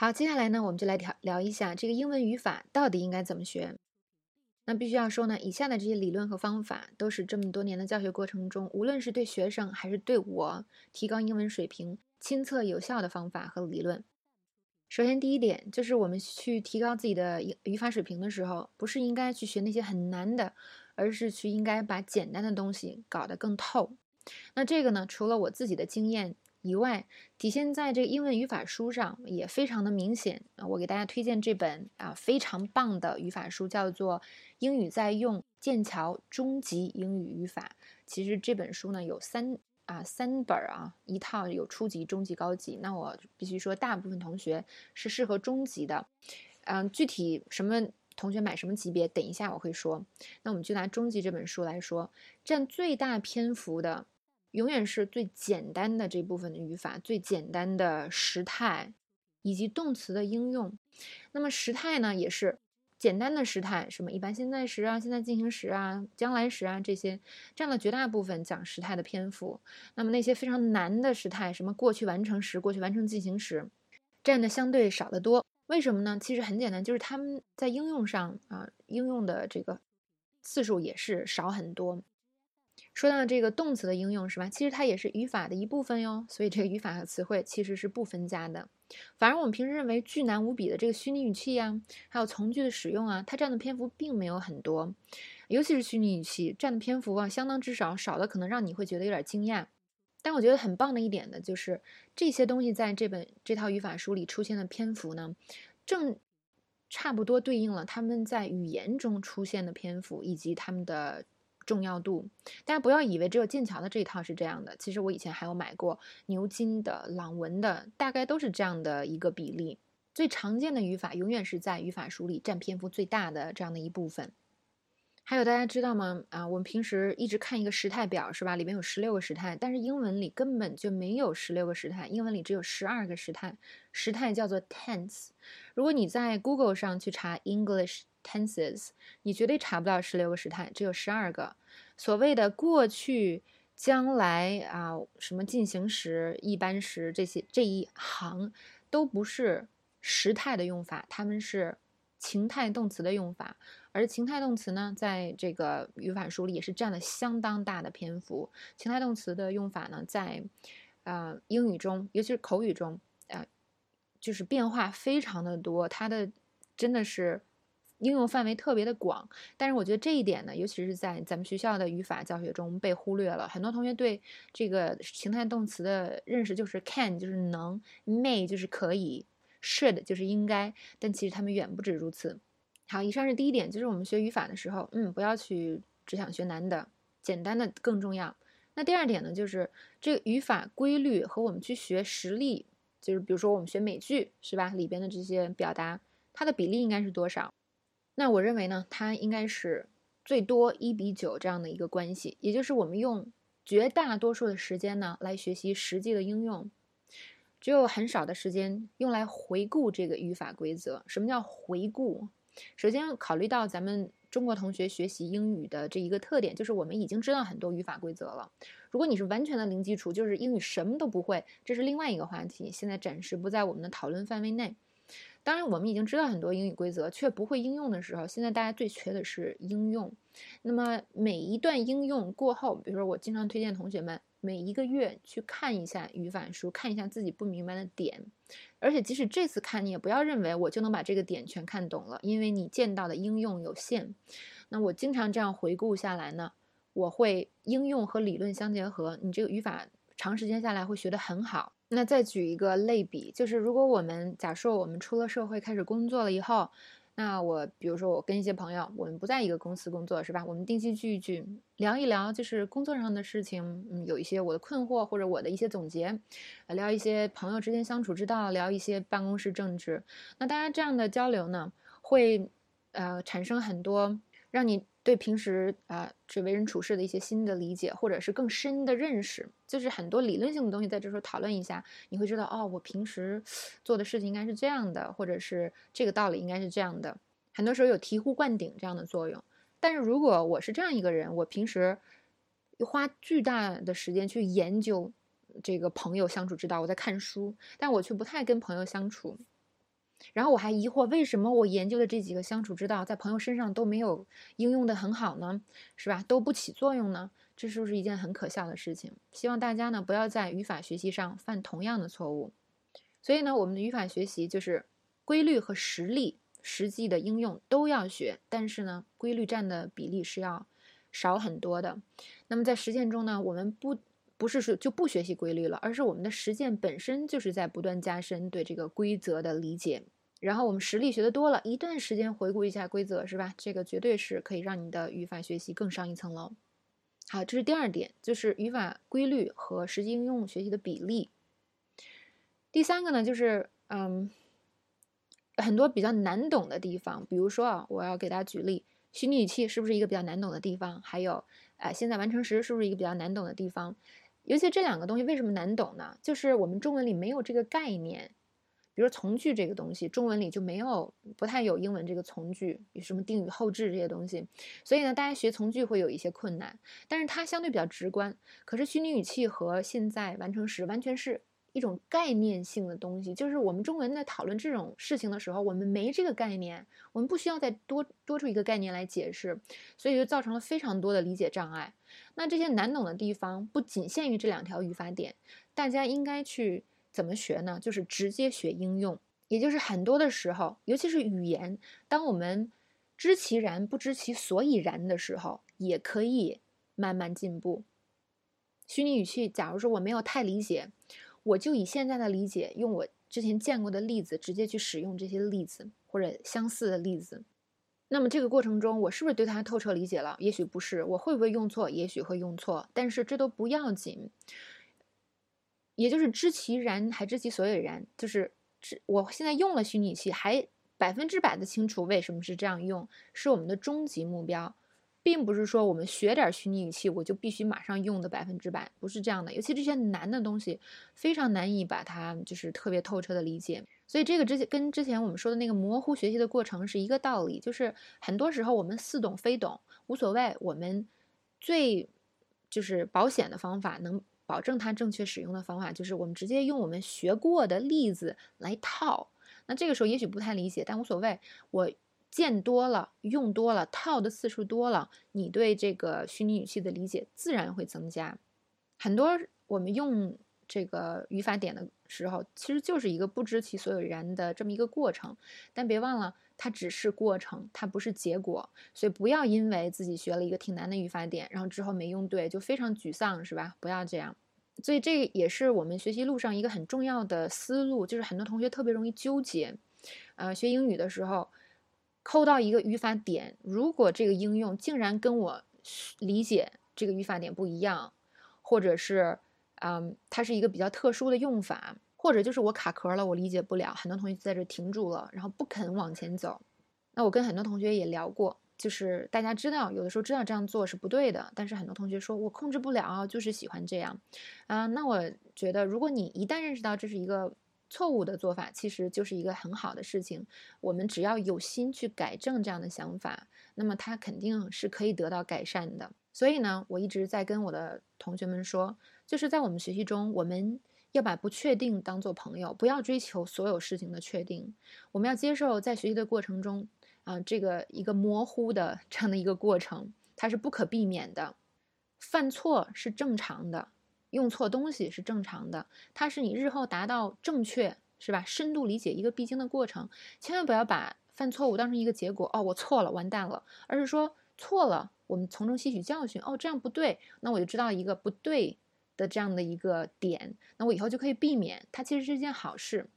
好，接下来呢，我们就来聊聊一下这个英文语法到底应该怎么学。那必须要说呢，以下的这些理论和方法都是这么多年的教学过程中，无论是对学生还是对我提高英文水平亲测有效的方法和理论。首先，第一点就是我们去提高自己的语法水平的时候，不是应该去学那些很难的，而是去应该把简单的东西搞得更透。那这个呢，除了我自己的经验。以外，体现在这个英文语法书上也非常的明显啊！我给大家推荐这本啊非常棒的语法书，叫做《英语在用：剑桥中级英语语法》。其实这本书呢有三啊三本啊，一套有初级、中级、高级。那我必须说，大部分同学是适合中级的。嗯，具体什么同学买什么级别，等一下我会说。那我们就拿中级这本书来说，占最大篇幅的。永远是最简单的这部分的语法，最简单的时态以及动词的应用。那么时态呢，也是简单的时态，什么一般现在时啊、现在进行时啊、将来时啊这些，占了绝大部分讲时态的篇幅。那么那些非常难的时态，什么过去完成时、过去完成进行时，占的相对少得多。为什么呢？其实很简单，就是他们在应用上啊，应用的这个次数也是少很多。说到这个动词的应用是吧？其实它也是语法的一部分哟。所以这个语法和词汇其实是不分家的。反而我们平时认为巨难无比的这个虚拟语气呀，还有从句的使用啊，它占的篇幅并没有很多。尤其是虚拟语气占的篇幅啊，相当之少，少的可能让你会觉得有点惊讶。但我觉得很棒的一点呢，就是这些东西在这本这套语法书里出现的篇幅呢，正差不多对应了他们在语言中出现的篇幅以及他们的。重要度，大家不要以为只有剑桥的这一套是这样的。其实我以前还有买过牛津的、朗文的，大概都是这样的一个比例。最常见的语法永远是在语法书里占篇幅最大的这样的一部分。还有大家知道吗？啊，我们平时一直看一个时态表是吧？里面有十六个时态，但是英文里根本就没有十六个时态，英文里只有十二个时态。时态叫做 tense。如果你在 Google 上去查 English tenses，你绝对查不到十六个时态，只有十二个。所谓的过去、将来啊，什么进行时、一般时这些这一行都不是时态的用法，它们是情态动词的用法。而情态动词呢，在这个语法书里也是占了相当大的篇幅。情态动词的用法呢，在呃英语中，尤其是口语中，呃，就是变化非常的多，它的真的是。应用范围特别的广，但是我觉得这一点呢，尤其是在咱们学校的语法教学中被忽略了。很多同学对这个形态动词的认识就是 can 就是能，may 就是可以，should 就是应该，但其实他们远不止如此。好，以上是第一点，就是我们学语法的时候，嗯，不要去只想学难的，简单的更重要。那第二点呢，就是这个语法规律和我们去学实例，就是比如说我们学美剧是吧，里边的这些表达，它的比例应该是多少？那我认为呢，它应该是最多一比九这样的一个关系，也就是我们用绝大多数的时间呢来学习实际的应用，只有很少的时间用来回顾这个语法规则。什么叫回顾？首先考虑到咱们中国同学学习英语的这一个特点，就是我们已经知道很多语法规则了。如果你是完全的零基础，就是英语什么都不会，这是另外一个话题，现在暂时不在我们的讨论范围内。当然，我们已经知道很多英语规则，却不会应用的时候，现在大家最缺的是应用。那么每一段应用过后，比如说我经常推荐同学们每一个月去看一下语法书，看一下自己不明白的点。而且即使这次看，你也不要认为我就能把这个点全看懂了，因为你见到的应用有限。那我经常这样回顾下来呢，我会应用和理论相结合，你这个语法长时间下来会学得很好。那再举一个类比，就是如果我们假设我们出了社会开始工作了以后，那我比如说我跟一些朋友，我们不在一个公司工作是吧？我们定期聚一聚，聊一聊就是工作上的事情，嗯，有一些我的困惑或者我的一些总结，聊一些朋友之间相处之道，聊一些办公室政治。那大家这样的交流呢，会呃产生很多让你。对平时啊，这为人处事的一些新的理解，或者是更深的认识，就是很多理论性的东西，在这时候讨论一下，你会知道哦，我平时做的事情应该是这样的，或者是这个道理应该是这样的。很多时候有醍醐灌顶这样的作用。但是如果我是这样一个人，我平时花巨大的时间去研究这个朋友相处之道，我在看书，但我却不太跟朋友相处。然后我还疑惑，为什么我研究的这几个相处之道在朋友身上都没有应用的很好呢？是吧？都不起作用呢？这是不是一件很可笑的事情？希望大家呢不要在语法学习上犯同样的错误。所以呢，我们的语法学习就是规律和实例、实际的应用都要学，但是呢，规律占的比例是要少很多的。那么在实践中呢，我们不不是说就不学习规律了，而是我们的实践本身就是在不断加深对这个规则的理解。然后我们实例学的多了，一段时间回顾一下规则，是吧？这个绝对是可以让你的语法学习更上一层楼。好，这是第二点，就是语法规律和实际应用学习的比例。第三个呢，就是嗯，很多比较难懂的地方，比如说啊，我要给大家举例，虚拟语气是不是一个比较难懂的地方？还有，呃，现在完成时是不是一个比较难懂的地方？尤其这两个东西为什么难懂呢？就是我们中文里没有这个概念。比如从句这个东西，中文里就没有，不太有英文这个从句，有什么定语后置这些东西，所以呢，大家学从句会有一些困难。但是它相对比较直观。可是虚拟语气和现在完成时完全是一种概念性的东西，就是我们中文在讨论这种事情的时候，我们没这个概念，我们不需要再多多出一个概念来解释，所以就造成了非常多的理解障碍。那这些难懂的地方不仅限于这两条语法点，大家应该去。怎么学呢？就是直接学应用，也就是很多的时候，尤其是语言，当我们知其然不知其所以然的时候，也可以慢慢进步。虚拟语气，假如说我没有太理解，我就以现在的理解，用我之前见过的例子，直接去使用这些例子或者相似的例子。那么这个过程中，我是不是对它透彻理解了？也许不是。我会不会用错？也许会用错。但是这都不要紧。也就是知其然还知其所以然，就是知我现在用了虚拟器，还百分之百的清楚为什么是这样用，是我们的终极目标，并不是说我们学点虚拟语气我就必须马上用的百分之百，不是这样的。尤其这些难的东西，非常难以把它就是特别透彻的理解。所以这个之前跟之前我们说的那个模糊学习的过程是一个道理，就是很多时候我们似懂非懂无所谓，我们最就是保险的方法能。保证它正确使用的方法就是我们直接用我们学过的例子来套。那这个时候也许不太理解，但无所谓。我见多了，用多了，套的次数多了，你对这个虚拟语气的理解自然会增加。很多我们用这个语法点的时候，其实就是一个不知其所以然的这么一个过程。但别忘了，它只是过程，它不是结果。所以不要因为自己学了一个挺难的语法点，然后之后没用对，就非常沮丧，是吧？不要这样。所以这也是我们学习路上一个很重要的思路，就是很多同学特别容易纠结，呃，学英语的时候抠到一个语法点，如果这个应用竟然跟我理解这个语法点不一样，或者是，嗯，它是一个比较特殊的用法，或者就是我卡壳了，我理解不了，很多同学在这停住了，然后不肯往前走。那我跟很多同学也聊过。就是大家知道，有的时候知道这样做是不对的，但是很多同学说我控制不了，就是喜欢这样，啊，那我觉得如果你一旦认识到这是一个错误的做法，其实就是一个很好的事情。我们只要有心去改正这样的想法，那么它肯定是可以得到改善的。所以呢，我一直在跟我的同学们说，就是在我们学习中，我们要把不确定当做朋友，不要追求所有事情的确定，我们要接受在学习的过程中。啊，这个一个模糊的 这样的一个过程，它是不可避免的。犯错是正常的，用错东西是正常的，它是你日后达到正确，是吧？深度理解一个必经的过程。千万不要把犯错误当成一个结果，哦，我错了，完蛋了。而是说错了，我们从中吸取教训，哦，这样不对，那我就知道一个不对的这样的一个点，那我以后就可以避免。它其实是一件好事。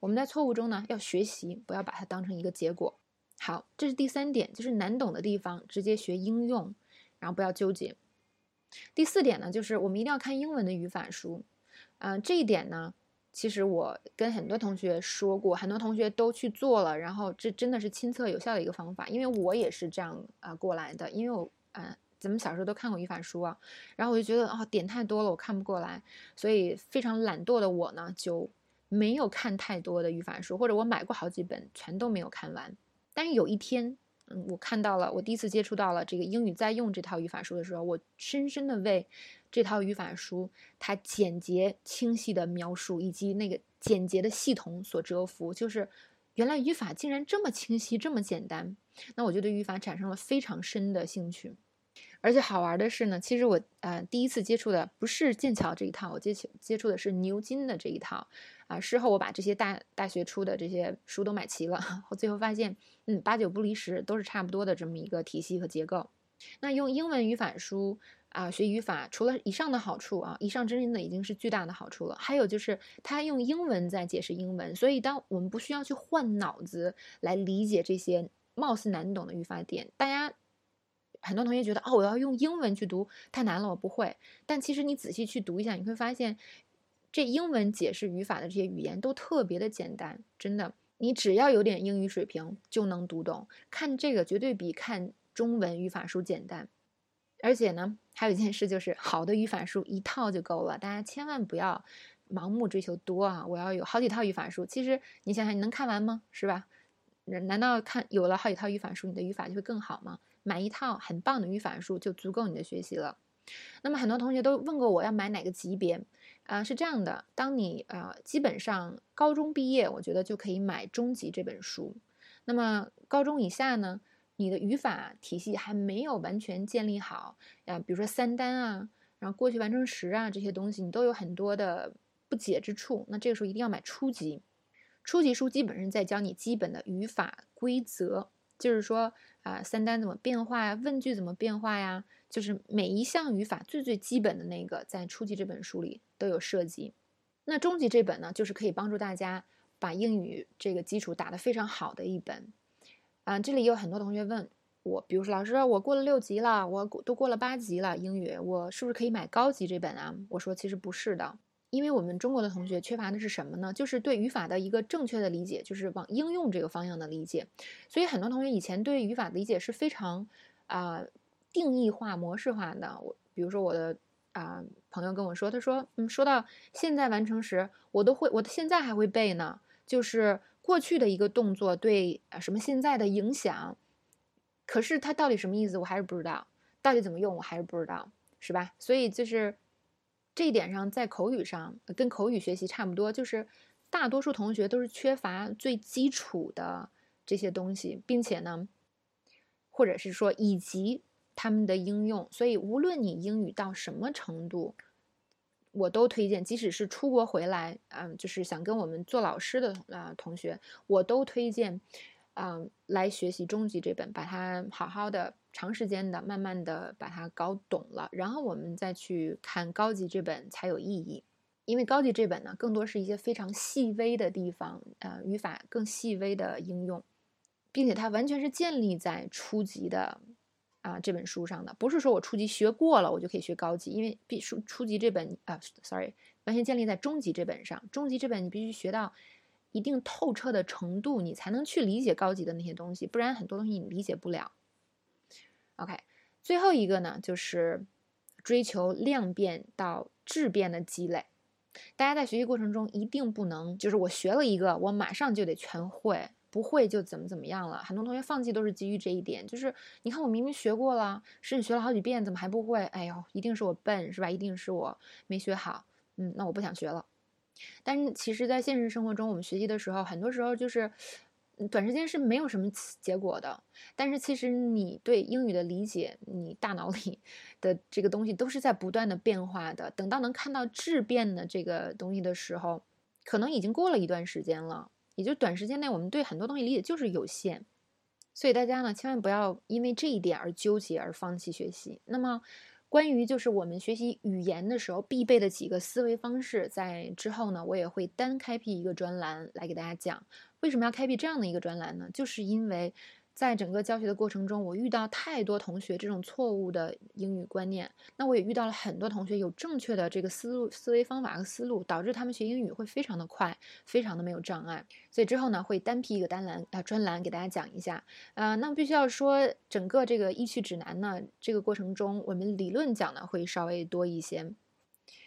我们在错误中呢，要学习，不要把它当成一个结果。好，这是第三点，就是难懂的地方直接学应用，然后不要纠结。第四点呢，就是我们一定要看英文的语法书。嗯，这一点呢，其实我跟很多同学说过，很多同学都去做了，然后这真的是亲测有效的一个方法。因为我也是这样啊过来的，因为我嗯，咱们小时候都看过语法书啊，然后我就觉得哦点太多了，我看不过来，所以非常懒惰的我呢，就没有看太多的语法书，或者我买过好几本，全都没有看完。但是有一天，嗯，我看到了，我第一次接触到了这个英语在用这套语法书的时候，我深深的为这套语法书它简洁清晰的描述以及那个简洁的系统所折服。就是原来语法竟然这么清晰，这么简单，那我就对语法产生了非常深的兴趣。而且好玩的是呢，其实我呃第一次接触的不是剑桥这一套，我接接接触的是牛津的这一套。啊，事后我把这些大大学出的这些书都买齐了，我最后发现，嗯，八九不离十，都是差不多的这么一个体系和结构。那用英文语法书啊学语法，除了以上的好处啊，以上真的已经是巨大的好处了。还有就是它用英文在解释英文，所以当我们不需要去换脑子来理解这些貌似难懂的语法点，大家。很多同学觉得哦，我要用英文去读太难了，我不会。但其实你仔细去读一下，你会发现，这英文解释语法的这些语言都特别的简单，真的，你只要有点英语水平就能读懂。看这个绝对比看中文语法书简单。而且呢，还有一件事就是，好的语法书一套就够了，大家千万不要盲目追求多啊！我要有好几套语法书，其实你想想，你能看完吗？是吧？难道看有了好几套语法书，你的语法就会更好吗？买一套很棒的语法书就足够你的学习了。那么很多同学都问过我要买哪个级别，啊，是这样的，当你啊基本上高中毕业，我觉得就可以买中级这本书。那么高中以下呢，你的语法体系还没有完全建立好，啊，比如说三单啊，然后过去完成时啊这些东西，你都有很多的不解之处。那这个时候一定要买初级，初级书基本上在教你基本的语法规则。就是说啊，三单怎么变化呀？问句怎么变化呀？就是每一项语法最最基本的那个，在初级这本书里都有涉及。那中级这本呢，就是可以帮助大家把英语这个基础打得非常好的一本。啊，这里有很多同学问我，比如说老师，我过了六级了，我都过了八级了，英语我是不是可以买高级这本啊？我说其实不是的。因为我们中国的同学缺乏的是什么呢？就是对语法的一个正确的理解，就是往应用这个方向的理解。所以很多同学以前对语法理解是非常啊定义化、模式化的。我比如说我的啊朋友跟我说，他说嗯，说到现在完成时，我都会，我现在还会背呢。就是过去的一个动作对啊什么现在的影响，可是它到底什么意思，我还是不知道。到底怎么用，我还是不知道，是吧？所以就是。这一点上，在口语上跟口语学习差不多，就是大多数同学都是缺乏最基础的这些东西，并且呢，或者是说以及他们的应用。所以，无论你英语到什么程度，我都推荐，即使是出国回来，嗯，就是想跟我们做老师的啊同学，我都推荐，嗯，来学习中级这本，把它好好的。长时间的、慢慢的把它搞懂了，然后我们再去看高级这本才有意义。因为高级这本呢，更多是一些非常细微的地方，呃，语法更细微的应用，并且它完全是建立在初级的啊这本书上的，不是说我初级学过了我就可以学高级，因为必书初级这本啊，sorry，完全建立在中级这本上。中级这本你必须学到一定透彻的程度，你才能去理解高级的那些东西，不然很多东西你理解不了。OK，最后一个呢，就是追求量变到质变的积累。大家在学习过程中一定不能，就是我学了一个，我马上就得全会，不会就怎么怎么样了。很多同学放弃都是基于这一点，就是你看我明明学过了，甚至学了好几遍，怎么还不会？哎呦，一定是我笨，是吧？一定是我没学好。嗯，那我不想学了。但是其实，在现实生活中，我们学习的时候，很多时候就是。短时间是没有什么结果的，但是其实你对英语的理解，你大脑里的这个东西都是在不断的变化的。等到能看到质变的这个东西的时候，可能已经过了一段时间了。也就短时间内，我们对很多东西理解就是有限，所以大家呢，千万不要因为这一点而纠结而放弃学习。那么，关于就是我们学习语言的时候必备的几个思维方式，在之后呢，我也会单开辟一个专栏来给大家讲。为什么要开辟这样的一个专栏呢？就是因为，在整个教学的过程中，我遇到太多同学这种错误的英语观念，那我也遇到了很多同学有正确的这个思路、思维方法和思路，导致他们学英语会非常的快，非常的没有障碍。所以之后呢，会单批一个单栏啊专栏给大家讲一下。呃，那么必须要说，整个这个易趣指南呢，这个过程中，我们理论讲的会稍微多一些。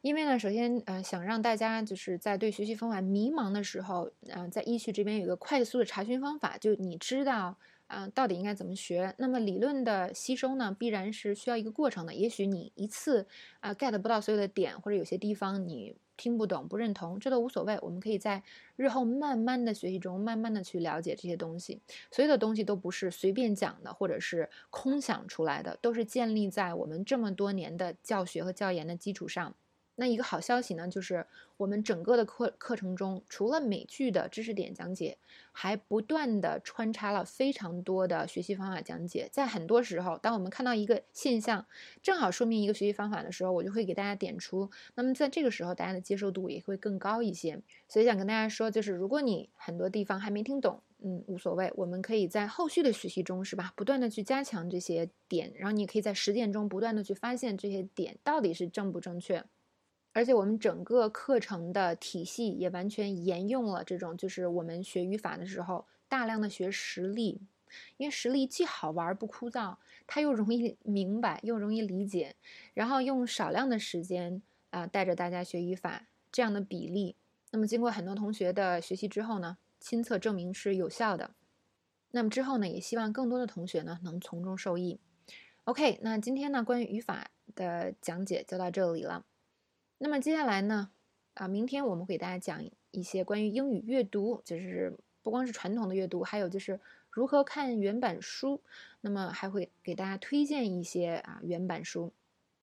因为呢，首先，呃，想让大家就是在对学习方法迷茫的时候，嗯，在易趣这边有一个快速的查询方法，就你知道，啊，到底应该怎么学。那么理论的吸收呢，必然是需要一个过程的。也许你一次啊 get 不到所有的点，或者有些地方你听不懂、不认同，这都无所谓。我们可以在日后慢慢的学习中，慢慢的去了解这些东西。所有的东西都不是随便讲的，或者是空想出来的，都是建立在我们这么多年的教学和教研的基础上。那一个好消息呢，就是我们整个的课课程中，除了美剧的知识点讲解，还不断的穿插了非常多的学习方法讲解。在很多时候，当我们看到一个现象，正好说明一个学习方法的时候，我就会给大家点出。那么在这个时候，大家的接受度也会更高一些。所以想跟大家说，就是如果你很多地方还没听懂，嗯，无所谓，我们可以在后续的学习中，是吧？不断的去加强这些点，然后你可以在实践中不断的去发现这些点到底是正不正确。而且我们整个课程的体系也完全沿用了这种，就是我们学语法的时候大量的学实例，因为实例既好玩不枯燥，它又容易明白又容易理解，然后用少量的时间啊带着大家学语法这样的比例，那么经过很多同学的学习之后呢，亲测证明是有效的。那么之后呢，也希望更多的同学呢能从中受益。OK，那今天呢关于语法的讲解就到这里了。那么接下来呢，啊，明天我们会给大家讲一些关于英语阅读，就是不光是传统的阅读，还有就是如何看原版书。那么还会给大家推荐一些啊原版书。